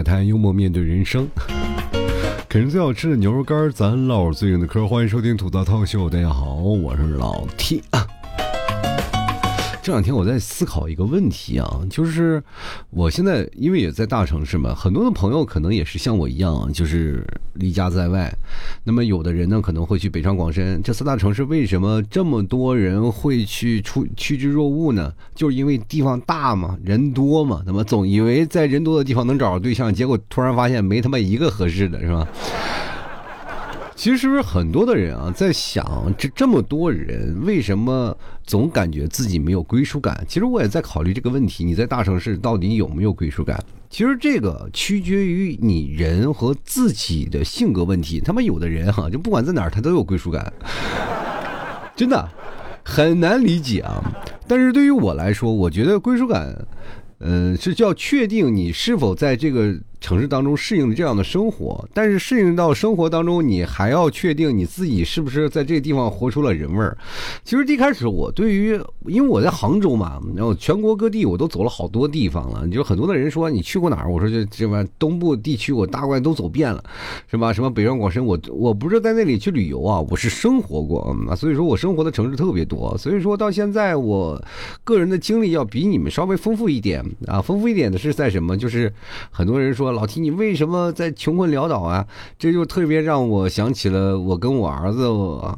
摆摊，幽默面对人生。啃最好吃的牛肉干，咱唠最硬的嗑。欢迎收听吐槽套秀，大家好，我是老 T 啊。这两天我在思考一个问题啊，就是我现在因为也在大城市嘛，很多的朋友可能也是像我一样，就是离家在外。那么有的人呢可能会去北上广深这四大城市，为什么这么多人会去出趋之若鹜呢？就是因为地方大嘛，人多嘛。那么总以为在人多的地方能找着对象，结果突然发现没他妈一个合适的，是吧？其实是不是很多的人啊，在想这这么多人为什么总感觉自己没有归属感？其实我也在考虑这个问题：你在大城市到底有没有归属感？其实这个取决于你人和自己的性格问题。他们有的人哈，就不管在哪儿，他都有归属感，真的很难理解啊。但是对于我来说，我觉得归属感，嗯，是叫确定你是否在这个。城市当中适应这样的生活，但是适应到生活当中，你还要确定你自己是不是在这个地方活出了人味儿。其实一开始我对于，因为我在杭州嘛，然后全国各地我都走了好多地方了。就很多的人说你去过哪儿，我说就这吧，东部地区我大概都走遍了，是吧？什么北上广深，我我不是在那里去旅游啊，我是生活过啊，所以说我生活的城市特别多。所以说到现在，我个人的经历要比你们稍微丰富一点啊，丰富一点的是在什么？就是很多人说。老提你为什么在穷困潦倒啊？这就特别让我想起了我跟我儿子，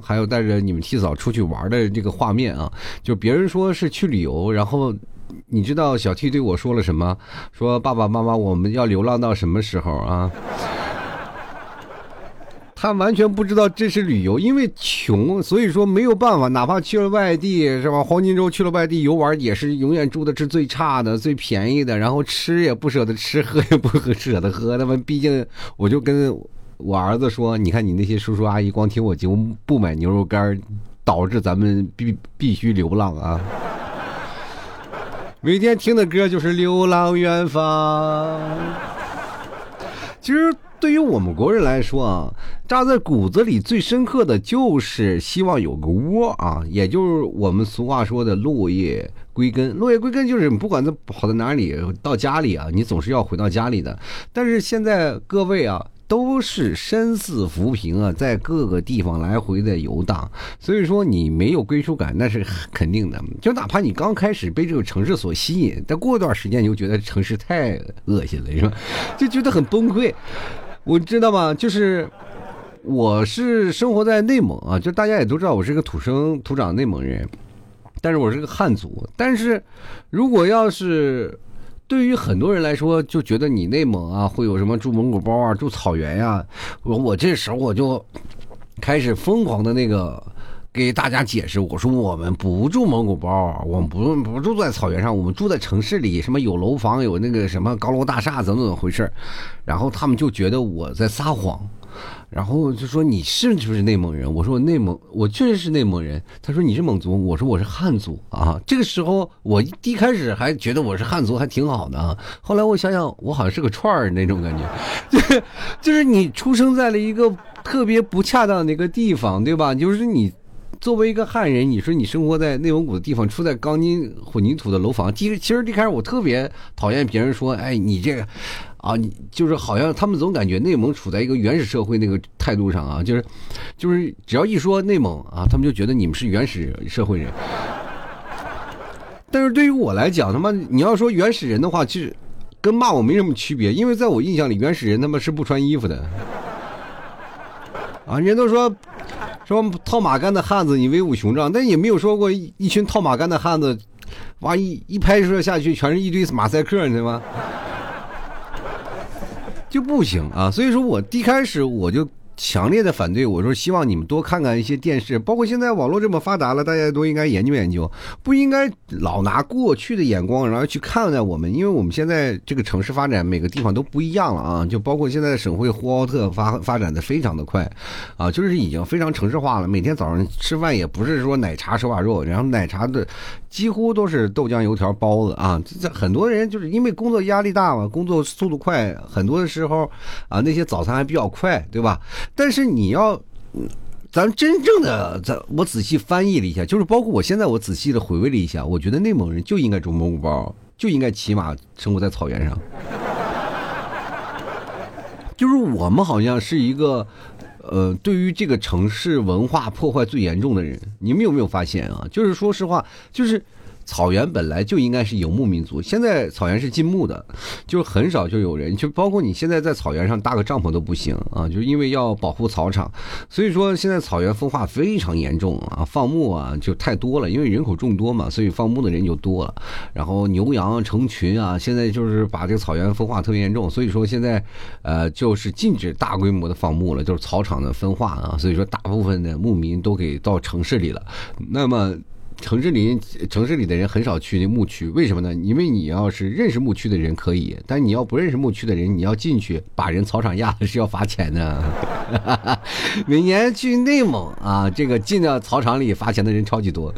还有带着你们替嫂出去玩的这个画面啊！就别人说是去旅游，然后你知道小 T 对我说了什么？说爸爸妈妈，我们要流浪到什么时候啊？他完全不知道这是旅游，因为穷，所以说没有办法。哪怕去了外地，是吧？黄金周去了外地游玩，也是永远住的是最差的、最便宜的，然后吃也不舍得吃，喝也不舍得喝。那么，毕竟我就跟我儿子说：“你看，你那些叔叔阿姨光听我节目不买牛肉干，导致咱们必必须流浪啊！每天听的歌就是《流浪远方》。其实。”对于我们国人来说啊，扎在骨子里最深刻的就是希望有个窝啊，也就是我们俗话说的落叶归根。落叶归根就是不管在跑到哪里，到家里啊，你总是要回到家里的。但是现在各位啊。都是身似浮萍啊，在各个地方来回的游荡，所以说你没有归属感，那是肯定的。就哪怕你刚开始被这个城市所吸引，但过一段时间你就觉得城市太恶心了，是吧？就觉得很崩溃。我知道吗？就是我是生活在内蒙啊，就大家也都知道我是个土生土长内蒙人，但是我是个汉族。但是如果要是对于很多人来说，就觉得你内蒙啊会有什么住蒙古包啊、住草原呀，我我这时候我就开始疯狂的那个给大家解释，我说我们不住蒙古包，我们不不住在草原上，我们住在城市里，什么有楼房、有那个什么高楼大厦，怎么怎么回事然后他们就觉得我在撒谎。然后就说你是不是内蒙人？我说我内蒙，我确实是内蒙人。他说你是蒙族，我说我是汉族啊。这个时候我一开始还觉得我是汉族还挺好的。后来我想想，我好像是个串儿那种感觉，就 是就是你出生在了一个特别不恰当的一个地方，对吧？就是你作为一个汉人，你说你生活在内蒙古的地方，住在钢筋混凝土的楼房，其实其实一开始我特别讨厌别人说，哎，你这个。啊，你就是好像他们总感觉内蒙处在一个原始社会那个态度上啊，就是，就是只要一说内蒙啊，他们就觉得你们是原始社会人。但是对于我来讲，他妈你要说原始人的话，其实跟骂我没什么区别，因为在我印象里，原始人他妈是不穿衣服的。啊，人都说说套马杆的汉子你威武雄壮，但也没有说过一群套马杆的汉子，哇一一拍摄下去全是一堆马赛克，你知道吗？就不行啊，所以说我一开始我就。强烈的反对，我说希望你们多看看一些电视，包括现在网络这么发达了，大家都应该研究研究，不应该老拿过去的眼光然后去看待我们，因为我们现在这个城市发展每个地方都不一样了啊，就包括现在省会呼和浩特发发展的非常的快，啊，就是已经非常城市化了，每天早上吃饭也不是说奶茶手把肉，然后奶茶的几乎都是豆浆油条包子啊，这很多人就是因为工作压力大嘛，工作速度快，很多的时候啊那些早餐还比较快，对吧？但是你要，咱真正的，咱我仔细翻译了一下，就是包括我现在我仔细的回味了一下，我觉得内蒙人就应该种蒙古包，就应该骑马生活在草原上。就是我们好像是一个，呃，对于这个城市文化破坏最严重的人。你们有没有发现啊？就是说实话，就是。草原本来就应该是游牧民族，现在草原是禁牧的，就很少就有人，就包括你现在在草原上搭个帐篷都不行啊，就是因为要保护草场，所以说现在草原风化非常严重啊，放牧啊就太多了，因为人口众多嘛，所以放牧的人就多了，然后牛羊成群啊，现在就是把这个草原风化特别严重，所以说现在呃就是禁止大规模的放牧了，就是草场的分化啊，所以说大部分的牧民都给到城市里了，那么。城市里，城市里的人很少去那牧区，为什么呢？因为你要是认识牧区的人可以，但你要不认识牧区的人，你要进去把人草场压了是要罚钱的。每年去内蒙啊，这个进到草场里罚钱的人超级多。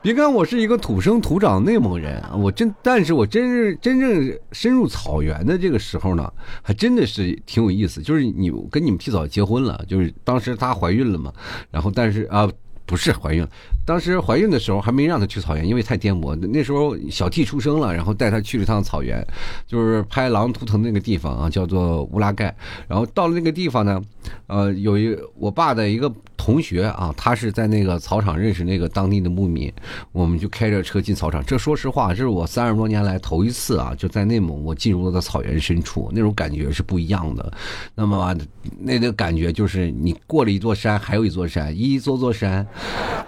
别看我是一个土生土长内蒙人，我真，但是我真是真正深入草原的这个时候呢，还真的是挺有意思。就是你跟你们提早结婚了，就是当时她怀孕了嘛，然后但是啊。不是怀孕了，当时怀孕的时候还没让她去草原，因为太颠簸。那时候小 T 出生了，然后带她去了一趟草原，就是拍《狼图腾》那个地方啊，叫做乌拉盖。然后到了那个地方呢，呃，有一我爸的一个。同学啊，他是在那个草场认识那个当地的牧民，我们就开着车进草场。这说实话，这是我三十多年来头一次啊，就在内蒙，我进入了草原深处，那种感觉是不一样的。那么那个感觉就是你过了一座山，还有一座山，一座座山，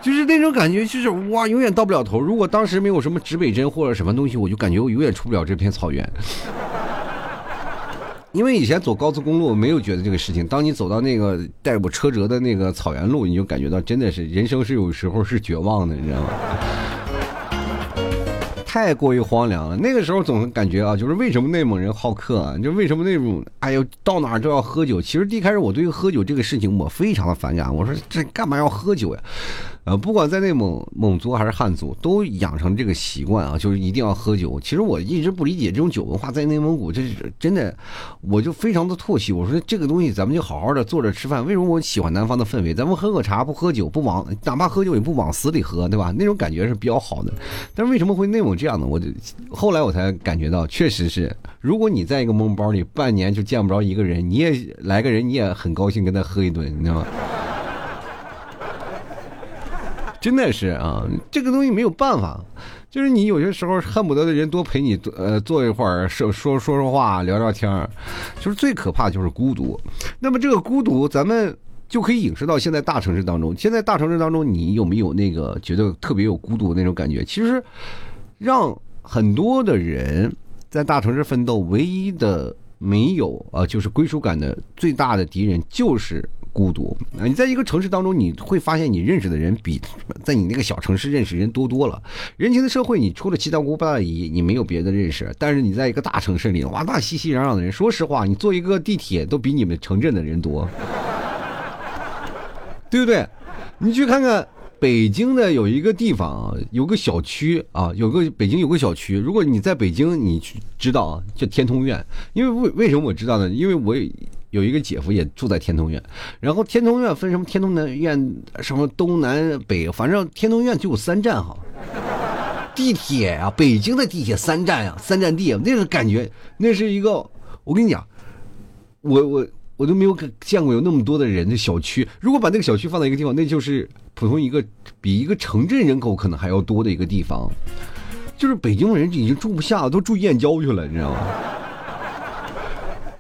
就是那种感觉，就是哇，永远到不了头。如果当时没有什么指北针或者什么东西，我就感觉我永远出不了这片草原。因为以前走高速公路没有觉得这个事情，当你走到那个带我车辙的那个草原路，你就感觉到真的是人生是有时候是绝望的，你知道吗？太过于荒凉了。那个时候总感觉啊，就是为什么内蒙人好客啊？就为什么那种哎呦到哪儿都要喝酒？其实一开始我对于喝酒这个事情我非常的反感，我说这干嘛要喝酒呀？呃，不管在内蒙蒙族还是汉族，都养成这个习惯啊，就是一定要喝酒。其实我一直不理解这种酒文化，在内蒙古这是真的，我就非常的唾弃。我说这个东西，咱们就好好的坐着吃饭。为什么我喜欢南方的氛围？咱们喝喝茶，不喝酒，不往哪怕喝酒也不往死里喝，对吧？那种感觉是比较好的。但是为什么会内蒙这样呢？我就后来我才感觉到，确实是，如果你在一个蒙包里半年就见不着一个人，你也来个人，你也很高兴跟他喝一顿，你知道吗？真的是啊，这个东西没有办法，就是你有些时候恨不得的人多陪你，呃，坐一会儿说说说说话，聊聊天儿，就是最可怕就是孤独。那么这个孤独，咱们就可以影射到现在大城市当中。现在大城市当中，你有没有那个觉得特别有孤独那种感觉？其实，让很多的人在大城市奋斗，唯一的没有啊，就是归属感的最大的敌人就是。孤独啊！你在一个城市当中，你会发现你认识的人比在你那个小城市认识人多多了。人情的社会，你除了七大姑八大姨，你没有别的认识。但是你在一个大城市里，哇，那熙熙攘攘的人，说实话，你坐一个地铁都比你们城镇的人多，对不对？你去看看北京的有一个地方，有个小区啊，有个北京有个小区。如果你在北京，你去知道啊，叫天通苑。因为为为什么我知道呢？因为我。有一个姐夫也住在天通苑，然后天通苑分什么天通南苑，什么东南北，反正天通苑就有三站哈。地铁啊，北京的地铁三站啊，三站地，那个感觉，那是一个，我跟你讲，我我我都没有见过有那么多的人的小区。如果把那个小区放在一个地方，那就是普通一个比一个城镇人口可能还要多的一个地方，就是北京人已经住不下了，都住燕郊去了，你知道吗？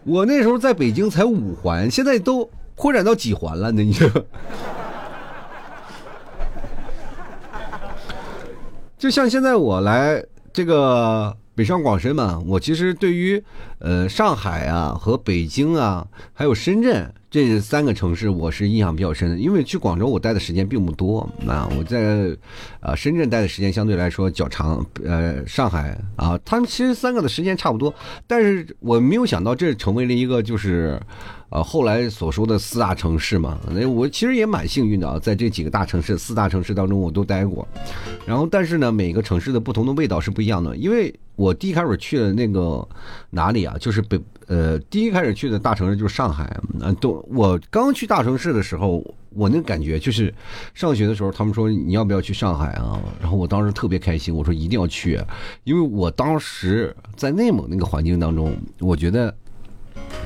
我那时候在北京才五环，现在都扩展到几环了呢？你就，就像现在我来这个北上广深嘛，我其实对于呃上海啊和北京啊还有深圳。这三个城市我是印象比较深的，因为去广州我待的时间并不多啊，我在呃深圳待的时间相对来说较长，呃上海啊，他们其实三个的时间差不多，但是我没有想到这成为了一个就是呃后来所说的四大城市嘛，那我其实也蛮幸运的啊，在这几个大城市四大城市当中我都待过，然后但是呢每个城市的不同的味道是不一样的，因为我第一开始去的那个哪里啊，就是北。呃，第一开始去的大城市就是上海，啊，都我刚去大城市的时候，我那感觉就是，上学的时候他们说你要不要去上海啊？然后我当时特别开心，我说一定要去，因为我当时在内蒙那个环境当中，我觉得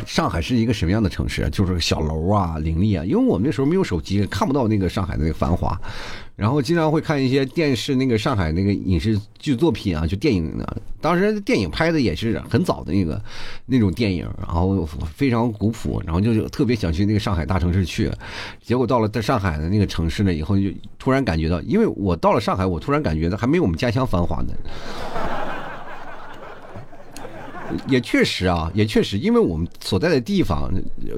上海是一个什么样的城市？就是小楼啊，林立啊。因为我们那时候没有手机，看不到那个上海的那个繁华。然后经常会看一些电视，那个上海那个影视剧作品啊，就电影呢。当时电影拍的也是很早的那个那种电影，然后非常古朴，然后就特别想去那个上海大城市去。结果到了在上海的那个城市呢，以后就突然感觉到，因为我到了上海，我突然感觉到还没有我们家乡繁华呢。也确实啊，也确实，因为我们所在的地方，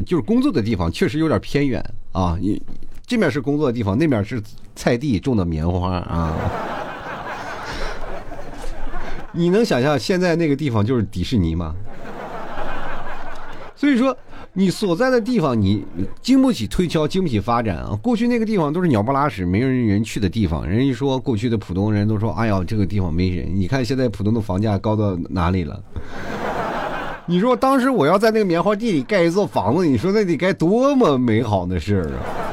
就是工作的地方，确实有点偏远啊。你。这面是工作的地方，那面是菜地种的棉花啊！你能想象现在那个地方就是迪士尼吗？所以说，你所在的地方你经不起推敲，经不起发展啊！过去那个地方都是鸟不拉屎、没人人去的地方，人一说过去的浦东人都说：“哎呀，这个地方没人。”你看现在浦东的房价高到哪里了？你说当时我要在那个棉花地里盖一座房子，你说那得该多么美好的事儿啊！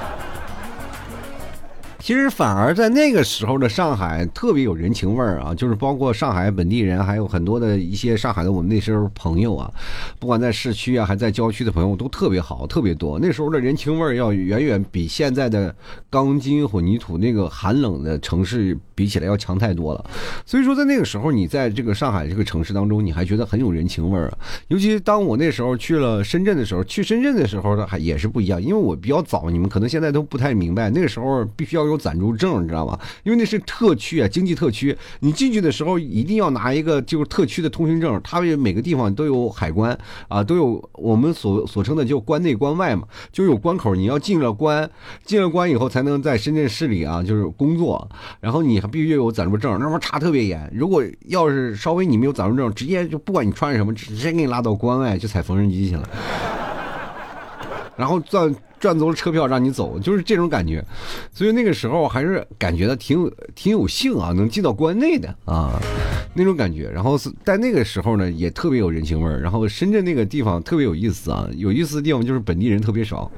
其实反而在那个时候的上海特别有人情味儿啊，就是包括上海本地人，还有很多的一些上海的我们那时候朋友啊，不管在市区啊，还在郊区的朋友都特别好，特别多。那时候的人情味儿要远远比现在的钢筋混凝土那个寒冷的城市比起来要强太多了。所以说，在那个时候，你在这个上海这个城市当中，你还觉得很有人情味儿啊。尤其当我那时候去了深圳的时候，去深圳的时候呢，还也是不一样，因为我比较早，你们可能现在都不太明白，那个时候必须要。有暂住证，你知道吗？因为那是特区啊，经济特区。你进去的时候一定要拿一个就是特区的通行证。它每个地方都有海关啊，都有我们所所称的就关内关外嘛，就有关口。你要进了关，进了关以后才能在深圳市里啊，就是工作。然后你还必须要有暂住证，那么查特别严。如果要是稍微你没有暂住证，直接就不管你穿什么，直接给你拉到关外去踩缝纫机去了。然后赚赚足了车票让你走，就是这种感觉，所以那个时候还是感觉到挺有挺有幸啊，能进到关内的啊，那种感觉。然后是在那个时候呢，也特别有人情味儿。然后深圳那个地方特别有意思啊，有意思的地方就是本地人特别少。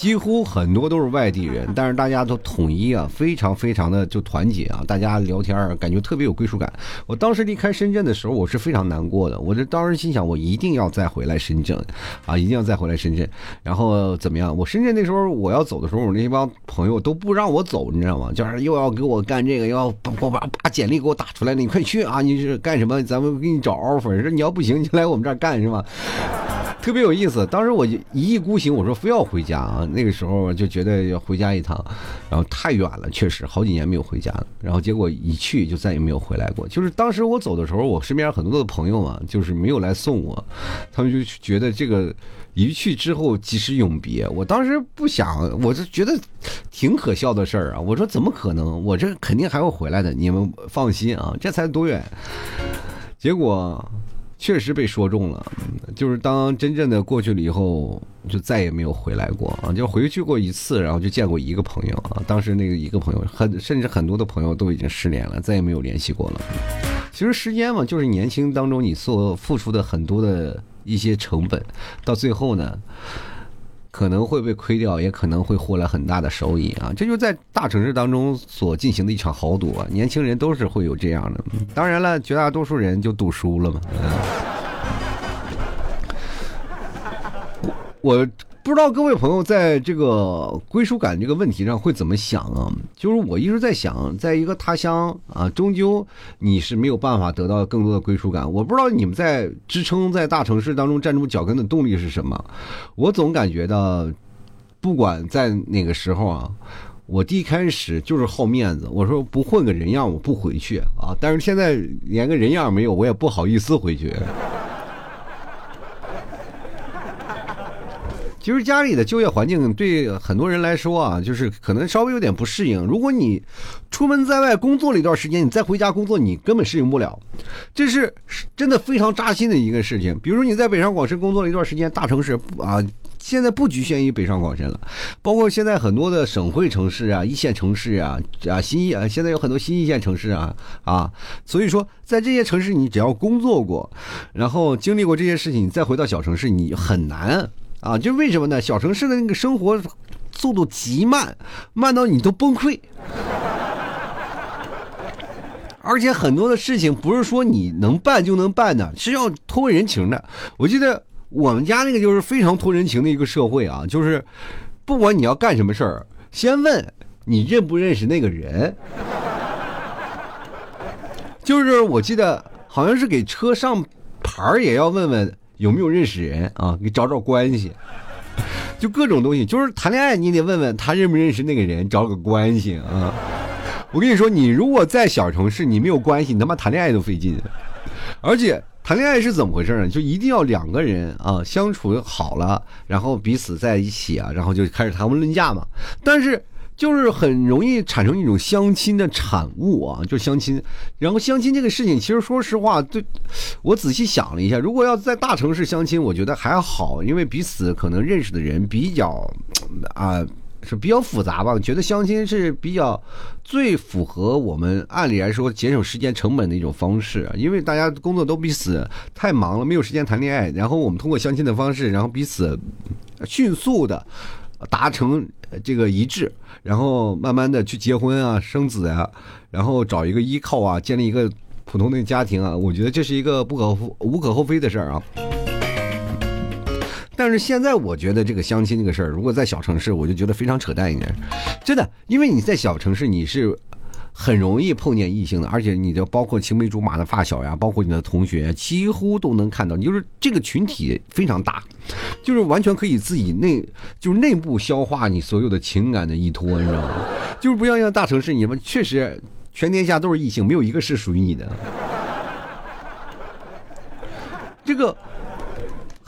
几乎很多都是外地人，但是大家都统一啊，非常非常的就团结啊，大家聊天儿感觉特别有归属感。我当时离开深圳的时候，我是非常难过的。我这当时心想，我一定要再回来深圳，啊，一定要再回来深圳。然后怎么样？我深圳那时候我要走的时候，我那帮朋友都不让我走，你知道吗？就是又要给我干这个，要把把把简历给我打出来了，你快去啊！你是干什么？咱们给你找 offer。说你要不行，你来我们这儿干是吗？特别有意思，当时我一意孤行，我说非要回家啊。那个时候就觉得要回家一趟，然后太远了，确实好几年没有回家了。然后结果一去就再也没有回来过。就是当时我走的时候，我身边很多的朋友嘛，就是没有来送我，他们就觉得这个一去之后即是永别。我当时不想，我就觉得挺可笑的事儿啊。我说怎么可能？我这肯定还会回来的，你们放心啊，这才多远？结果。确实被说中了，就是当真正的过去了以后，就再也没有回来过啊！就回去过一次，然后就见过一个朋友啊。当时那个一个朋友，很甚至很多的朋友都已经失联了，再也没有联系过了。其实时间嘛，就是年轻当中你所付出的很多的一些成本，到最后呢。可能会被亏掉，也可能会获来很大的收益啊！这就在大城市当中所进行的一场豪赌啊！年轻人都是会有这样的，当然了，绝大多数人就赌输了嘛。我。不知道各位朋友在这个归属感这个问题上会怎么想啊？就是我一直在想，在一个他乡啊，终究你是没有办法得到更多的归属感。我不知道你们在支撑在大城市当中站住脚跟的动力是什么。我总感觉到，不管在哪个时候啊，我第一开始就是好面子，我说不混个人样我不回去啊。但是现在连个人样没有，我也不好意思回去。其实家里的就业环境对很多人来说啊，就是可能稍微有点不适应。如果你出门在外工作了一段时间，你再回家工作，你根本适应不了。这是真的非常扎心的一个事情。比如说你在北上广深工作了一段时间，大城市啊，现在不局限于北上广深了，包括现在很多的省会城市啊、一线城市啊啊新一啊，现在有很多新一线城市啊啊。所以说，在这些城市，你只要工作过，然后经历过这些事情，你再回到小城市，你很难。啊，就为什么呢？小城市的那个生活速度极慢，慢到你都崩溃。而且很多的事情不是说你能办就能办的，是要托人情的。我记得我们家那个就是非常托人情的一个社会啊，就是不管你要干什么事儿，先问你认不认识那个人。就是我记得好像是给车上牌儿也要问问有没有认识人啊，给找找关系。就各种东西，就是谈恋爱你得问问他认不认识那个人，找个关系啊。我跟你说，你如果在小城市，你没有关系，你他妈谈恋爱都费劲。而且谈恋爱是怎么回事呢？就一定要两个人啊相处好了，然后彼此在一起啊，然后就开始谈婚论嫁嘛。但是。就是很容易产生一种相亲的产物啊，就相亲。然后相亲这个事情，其实说实话，对我仔细想了一下，如果要在大城市相亲，我觉得还好，因为彼此可能认识的人比较啊是比较复杂吧。觉得相亲是比较最符合我们按理来说节省时间成本的一种方式，因为大家工作都彼此太忙了，没有时间谈恋爱。然后我们通过相亲的方式，然后彼此迅速的达成这个一致。然后慢慢的去结婚啊，生子啊，然后找一个依靠啊，建立一个普通的家庭啊，我觉得这是一个不可无可厚非的事儿啊。但是现在我觉得这个相亲这个事儿，如果在小城市，我就觉得非常扯淡一点，真的，因为你在小城市你是。很容易碰见异性的，而且你的包括青梅竹马的发小呀，包括你的同学，几乎都能看到。你就是这个群体非常大，就是完全可以自己内就是内部消化你所有的情感的依托，你知道吗？就是不像像大城市，你们确实全天下都是异性，没有一个是属于你的。这个。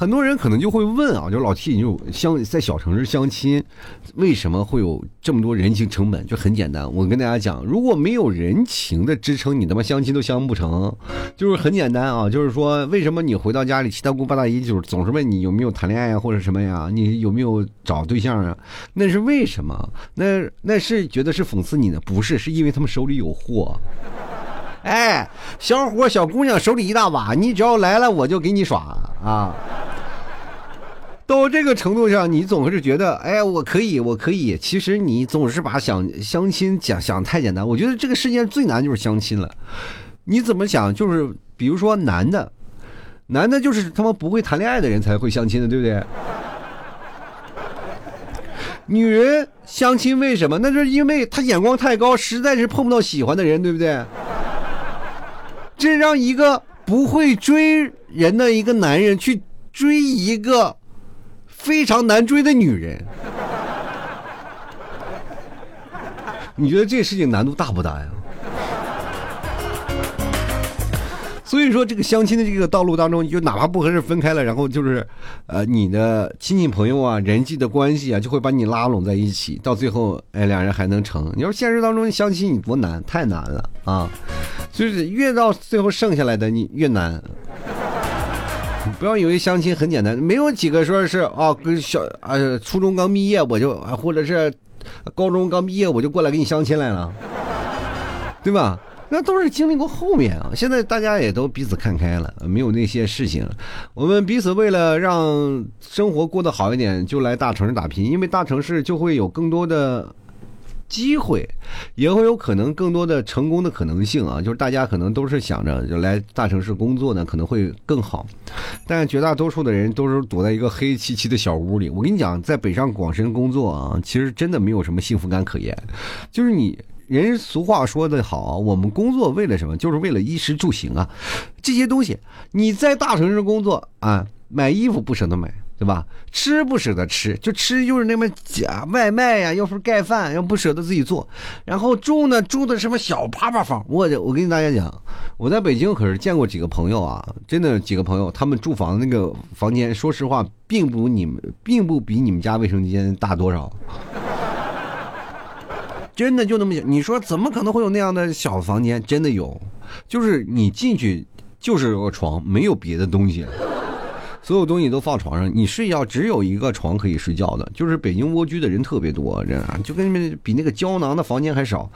很多人可能就会问啊，就老 T，你就相在小城市相亲，为什么会有这么多人情成本？就很简单，我跟大家讲，如果没有人情的支撑，你他妈相亲都相不成。就是很简单啊，就是说，为什么你回到家里七大姑八大姨就是总是问你有没有谈恋爱呀，或者什么呀？你有没有找对象啊？那是为什么？那那是觉得是讽刺你呢？不是，是因为他们手里有货。哎，小伙小姑娘手里一大把，你只要来了，我就给你耍啊。到这个程度上，你总是觉得，哎，我可以，我可以。其实你总是把想相亲讲想太简单。我觉得这个世界上最难就是相亲了。你怎么想？就是比如说男的，男的就是他妈不会谈恋爱的人才会相亲的，对不对？女人相亲为什么？那就是因为她眼光太高，实在是碰不到喜欢的人，对不对？这让一个不会追人的一个男人去追一个。非常难追的女人，你觉得这事情难度大不大呀？所以说，这个相亲的这个道路当中，你就哪怕不合适分开了，然后就是，呃，你的亲戚朋友啊、人际的关系啊，就会把你拉拢在一起，到最后，哎，两人还能成。你说现实当中相亲你多难，太难了啊！就是越到最后剩下来的你越难。不要以为相亲很简单，没有几个说是啊，跟小啊初中刚毕业我就啊，或者是高中刚毕业我就过来给你相亲来了，对吧？那都是经历过后面啊。现在大家也都彼此看开了，没有那些事情。我们彼此为了让生活过得好一点，就来大城市打拼，因为大城市就会有更多的。机会也会有可能更多的成功的可能性啊，就是大家可能都是想着就来大城市工作呢，可能会更好，但绝大多数的人都是躲在一个黑漆漆的小屋里。我跟你讲，在北上广深工作啊，其实真的没有什么幸福感可言。就是你人俗话说的好，我们工作为了什么？就是为了衣食住行啊，这些东西你在大城市工作啊，买衣服不舍得买。对吧？吃不舍得吃，就吃就是那么假外卖呀，又是盖饭，又不舍得自己做。然后住呢，住的什么小趴趴房。我我跟大家讲，我在北京可是见过几个朋友啊，真的几个朋友，他们住房那个房间，说实话，并不你们，并不比你们家卫生间大多少。真的就那么小，你说怎么可能会有那样的小房间？真的有，就是你进去就是个床，没有别的东西。所有东西都放床上，你睡觉只有一个床可以睡觉的，就是北京蜗居的人特别多，这样就跟比那个胶囊的房间还少。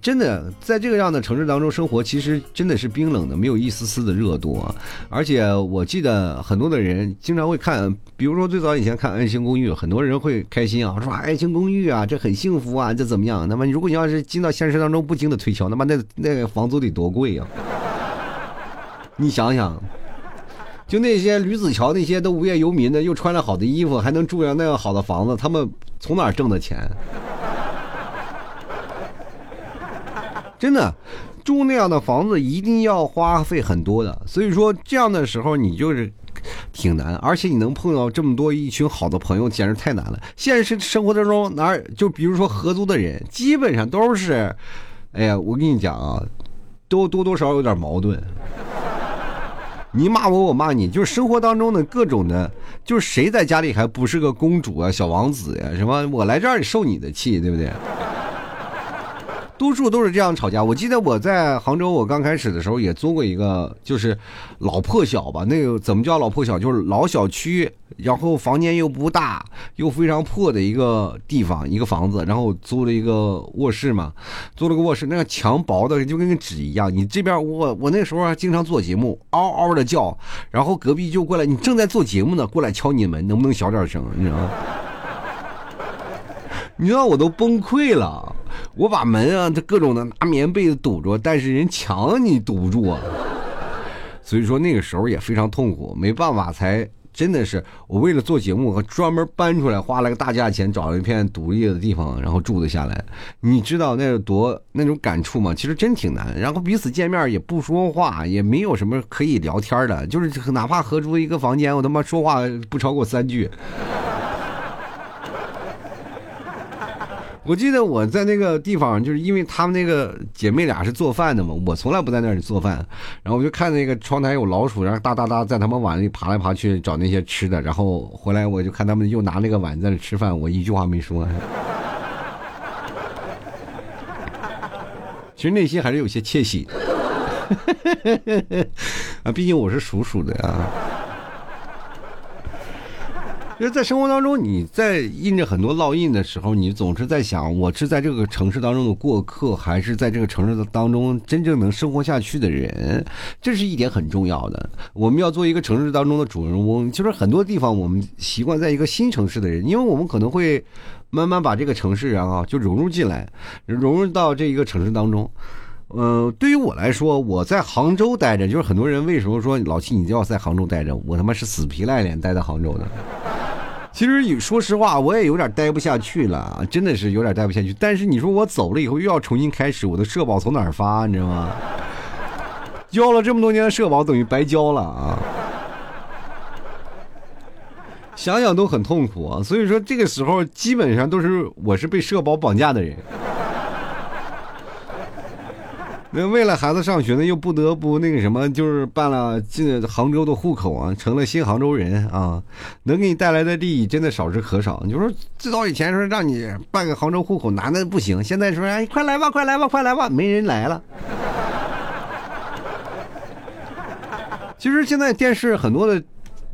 真的，在这个样的城市当中生活，其实真的是冰冷的，没有一丝丝的热度啊。而且我记得很多的人经常会看，比如说最早以前看《爱情公寓》，很多人会开心啊，说《爱情公寓》啊，这很幸福啊，这怎么样？那么如果你要是进到现实当中，不停的推敲，那么那那个房租得多贵呀？你想想。就那些吕子乔那些都无业游民的，又穿了好的衣服，还能住上那样好的房子，他们从哪挣的钱？真的，住那样的房子一定要花费很多的。所以说，这样的时候你就是挺难，而且你能碰到这么多一群好的朋友，简直太难了。现实生活当中哪就比如说合租的人，基本上都是，哎呀，我跟你讲啊，都多多少少有点矛盾。你骂我，我骂你，就是生活当中的各种的，就是谁在家里还不是个公主啊、小王子呀？什么我来这儿受你的气，对不对？多数都是这样吵架。我记得我在杭州，我刚开始的时候也租过一个，就是老破小吧。那个怎么叫老破小？就是老小区，然后房间又不大，又非常破的一个地方，一个房子。然后租了一个卧室嘛，租了个卧室，那个墙薄的就跟个纸一样。你这边我我那时候还经常做节目，嗷嗷的叫，然后隔壁就过来，你正在做节目呢，过来敲你门，能不能小点声？你知道吗？你知道我都崩溃了。我把门啊，这各种的拿棉被子堵住，但是人墙你堵不住啊。所以说那个时候也非常痛苦，没办法，才真的是我为了做节目，专门搬出来，花了个大价钱找了一片独立的地方，然后住了下来。你知道那有多那种感触吗？其实真挺难。然后彼此见面也不说话，也没有什么可以聊天的，就是哪怕合租一个房间，我他妈说话不超过三句。我记得我在那个地方，就是因为他们那个姐妹俩是做饭的嘛，我从来不在那里做饭，然后我就看那个窗台有老鼠，然后哒哒哒在他们碗里爬来爬去找那些吃的，然后回来我就看他们又拿那个碗在那吃饭，我一句话没说。其实内心还是有些窃喜，啊，毕竟我是属鼠的啊。就是在生活当中，你在印着很多烙印的时候，你总是在想，我是在这个城市当中的过客，还是在这个城市的当中真正能生活下去的人？这是一点很重要的。我们要做一个城市当中的主人翁，就是很多地方我们习惯在一个新城市的人，因为我们可能会慢慢把这个城市啊就融入进来，融入到这一个城市当中。嗯，对于我来说，我在杭州待着，就是很多人为什么说老七你就要在杭州待着？我他妈是死皮赖脸待在杭州的。其实，说实话，我也有点待不下去了，真的是有点待不下去。但是你说我走了以后又要重新开始，我的社保从哪儿发？你知道吗？交了这么多年的社保，等于白交了啊！想想都很痛苦啊。所以说，这个时候基本上都是我是被社保绑架的人。那为了孩子上学呢，又不得不那个什么，就是办了进杭州的户口啊，成了新杭州人啊，能给你带来的利益真的少之可少。你说最早以前说让你办个杭州户口难的不行，现在说哎快来吧，快来吧，快来吧，没人来了。其实现在电视很多的。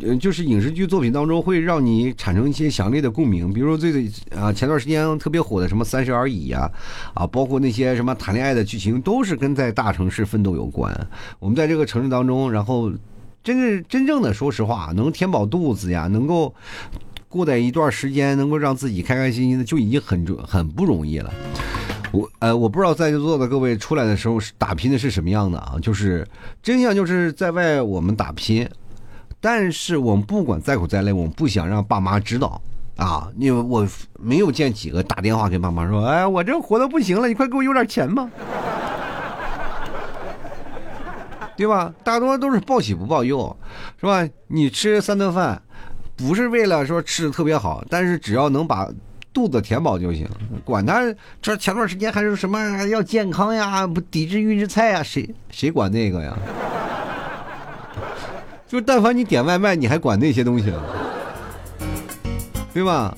嗯，就是影视剧作品当中会让你产生一些强烈的共鸣，比如说最啊前段时间特别火的什么《三十而已》呀，啊，包括那些什么谈恋爱的剧情，都是跟在大城市奋斗有关。我们在这个城市当中，然后真正真正的说实话，能填饱肚子呀，能够过在一段时间，能够让自己开开心心的，就已经很很不容易了。我呃，我不知道在座的各位出来的时候是打拼的是什么样的啊？就是真相就是在外我们打拼。但是我们不管再苦再累，我们不想让爸妈知道啊！因为我没有见几个打电话给爸妈说：“哎，我这活的不行了，你快给我邮点钱吧。” 对吧？大多都是报喜不报忧，是吧？你吃三顿饭，不是为了说吃的特别好，但是只要能把肚子填饱就行，管他这前段时间还是什么要健康呀，不抵制预制菜呀，谁谁管那个呀？就但凡你点外卖，你还管那些东西，对吧？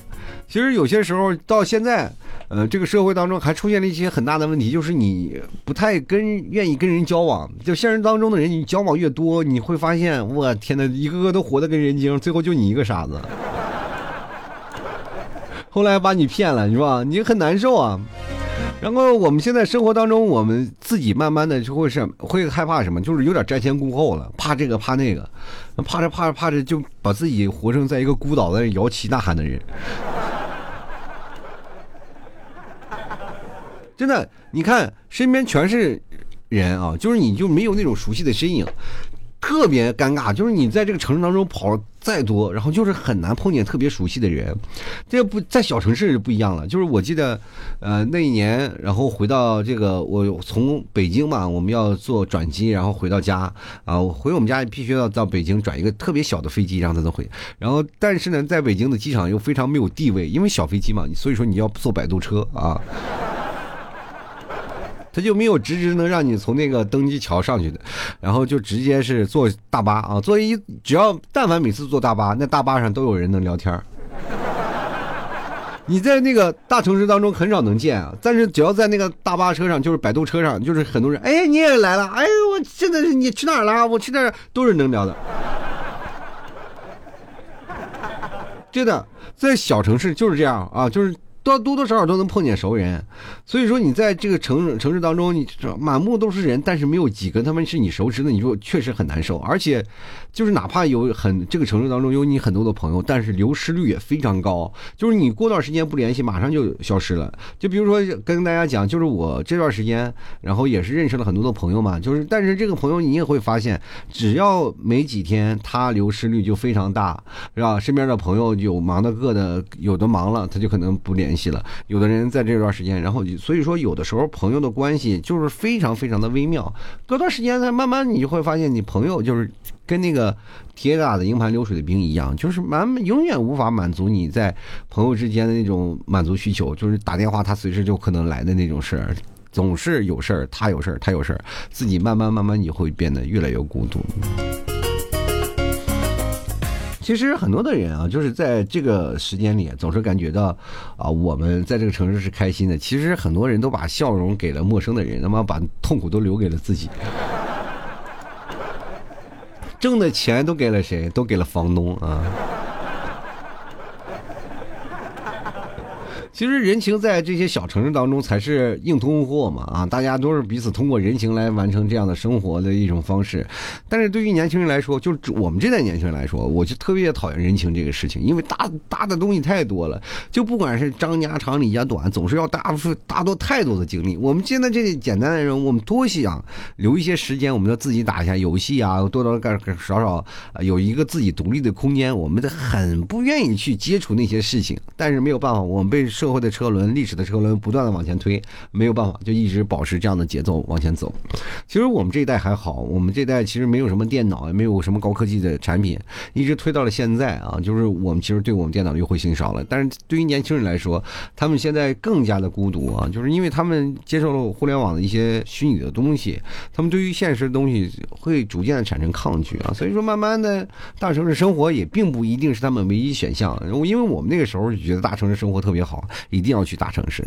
其实有些时候到现在，呃，这个社会当中还出现了一些很大的问题，就是你不太跟愿意跟人交往。就现实当中的人，你交往越多，你会发现，我天哪，一个个都活得跟人精，最后就你一个傻子。后来把你骗了，是吧？你很难受啊。然后我们现在生活当中，我们自己慢慢的就会是会害怕什么，就是有点瞻前顾后了，怕这个怕那个，怕着怕着怕着就把自己活成在一个孤岛在摇旗呐喊的人。真的，你看身边全是人啊，就是你就没有那种熟悉的身影。特别尴尬，就是你在这个城市当中跑再多，然后就是很难碰见特别熟悉的人。这不在小城市就不一样了，就是我记得，呃，那一年，然后回到这个，我从北京嘛，我们要坐转机，然后回到家啊，回我们家必须要到北京转一个特别小的飞机，让他能回。然后，但是呢，在北京的机场又非常没有地位，因为小飞机嘛，所以说你要坐摆渡车啊。他就没有直直能让你从那个登机桥上去的，然后就直接是坐大巴啊，坐一只要但凡每次坐大巴，那大巴上都有人能聊天 你在那个大城市当中很少能见啊，但是只要在那个大巴车上，就是摆渡车上，就是很多人，哎，你也来了，哎，我现在是你去哪儿了？我去那儿都是能聊的。真的，在小城市就是这样啊，就是。多多多少少都能碰见熟人，所以说你在这个城城市当中，你满目都是人，但是没有几个他们是你熟知的，你说确实很难受。而且，就是哪怕有很这个城市当中有你很多的朋友，但是流失率也非常高。就是你过段时间不联系，马上就消失了。就比如说跟大家讲，就是我这段时间，然后也是认识了很多的朋友嘛。就是，但是这个朋友你也会发现，只要没几天，他流失率就非常大，是吧？身边的朋友有忙的个的，有的忙了，他就可能不联。系了，有的人在这段时间，然后所以说有的时候朋友的关系就是非常非常的微妙。隔段时间呢，慢慢你就会发现，你朋友就是跟那个铁打的营盘流水的兵一样，就是满永远无法满足你在朋友之间的那种满足需求，就是打电话他随时就可能来的那种事儿，总是有事儿，他有事儿，他有事儿，自己慢慢慢慢你会变得越来越孤独。其实很多的人啊，就是在这个时间里，总是感觉到，啊，我们在这个城市是开心的。其实很多人都把笑容给了陌生的人，他妈把痛苦都留给了自己。挣的钱都给了谁？都给了房东啊。其实人情在这些小城市当中才是硬通货嘛啊，大家都是彼此通过人情来完成这样的生活的一种方式。但是对于年轻人来说，就是我们这代年轻人来说，我就特别讨厌人情这个事情，因为大大的东西太多了，就不管是张家长李家短，总是要大大多太多的精力。我们现在这简单的人，我们多想留一些时间，我们要自己打一下游戏啊，多多干少少有一个自己独立的空间。我们的很不愿意去接触那些事情，但是没有办法，我们被。社会的车轮，历史的车轮不断的往前推，没有办法，就一直保持这样的节奏往前走。其实我们这一代还好，我们这一代其实没有什么电脑，也没有什么高科技的产品，一直推到了现在啊。就是我们其实对我们电脑的优惠性少了，但是对于年轻人来说，他们现在更加的孤独啊，就是因为他们接受了互联网的一些虚拟的东西，他们对于现实的东西会逐渐的产生抗拒啊。所以说，慢慢的大城市生活也并不一定是他们唯一选项，因为我们那个时候就觉得大城市生活特别好。一定要去大城市，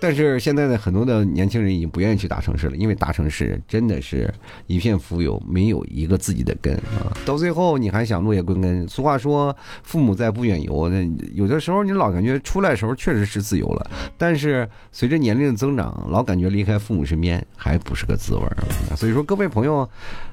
但是现在的很多的年轻人已经不愿意去大城市了，因为大城市真的是一片浮游，没有一个自己的根啊。到最后你还想落叶归根？俗话说，父母在不远游。那有的时候你老感觉出来的时候确实是自由了，但是随着年龄的增长，老感觉离开父母身边还不是个滋味儿所以说，各位朋友，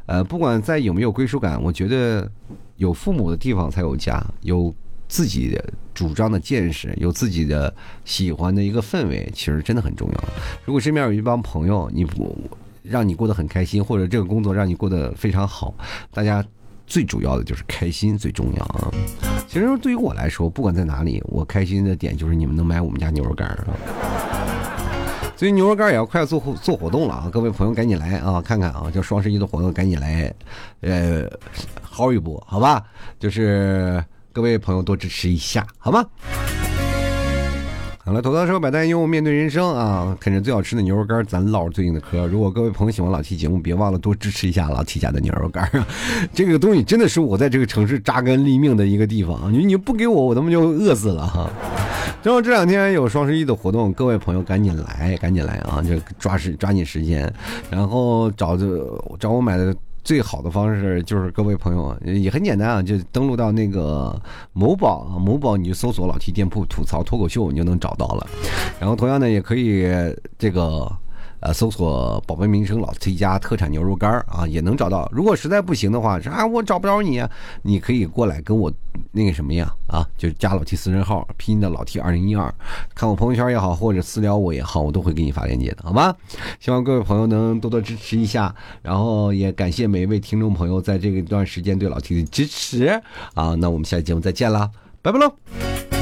呃，不管在有没有归属感，我觉得有父母的地方才有家，有。自己的主张的见识，有自己的喜欢的一个氛围，其实真的很重要。如果身边有一帮朋友，你不让你过得很开心，或者这个工作让你过得非常好，大家最主要的就是开心最重要啊。其实对于我来说，不管在哪里，我开心的点就是你们能买我们家牛肉干啊。所以牛肉干也要快做做活动了啊！各位朋友赶紧来啊，看看啊，叫双十一的活动赶紧来，呃，薅一波好吧？就是。各位朋友多支持一下，好吗？好了，头刀说百单用面对人生啊，啃着最好吃的牛肉干，咱唠着最近的嗑。如果各位朋友喜欢老七节目，别忘了多支持一下老七家的牛肉干！这个东西真的是我在这个城市扎根立命的一个地方，你你不给我，我他妈就饿死了哈。正好这两天有双十一的活动，各位朋友赶紧来，赶紧来啊！就抓时抓紧时间，然后找这找我买的。最好的方式就是各位朋友也很简单啊，就登录到那个某宝啊，某宝你就搜索老 T 店铺吐槽脱口秀，你就能找到了。然后同样呢，也可以这个。呃，搜索宝贝名声老 T 家特产牛肉干啊，也能找到。如果实在不行的话，啊，我找不着你，你可以过来跟我那个什么呀？啊，就是加老 T 私人号，拼音的老 T 二零一二，看我朋友圈也好，或者私聊我也好，我都会给你发链接的，好吗？希望各位朋友能多多支持一下，然后也感谢每一位听众朋友在这一段时间对老 T 的支持啊。那我们下期节目再见啦，拜拜喽。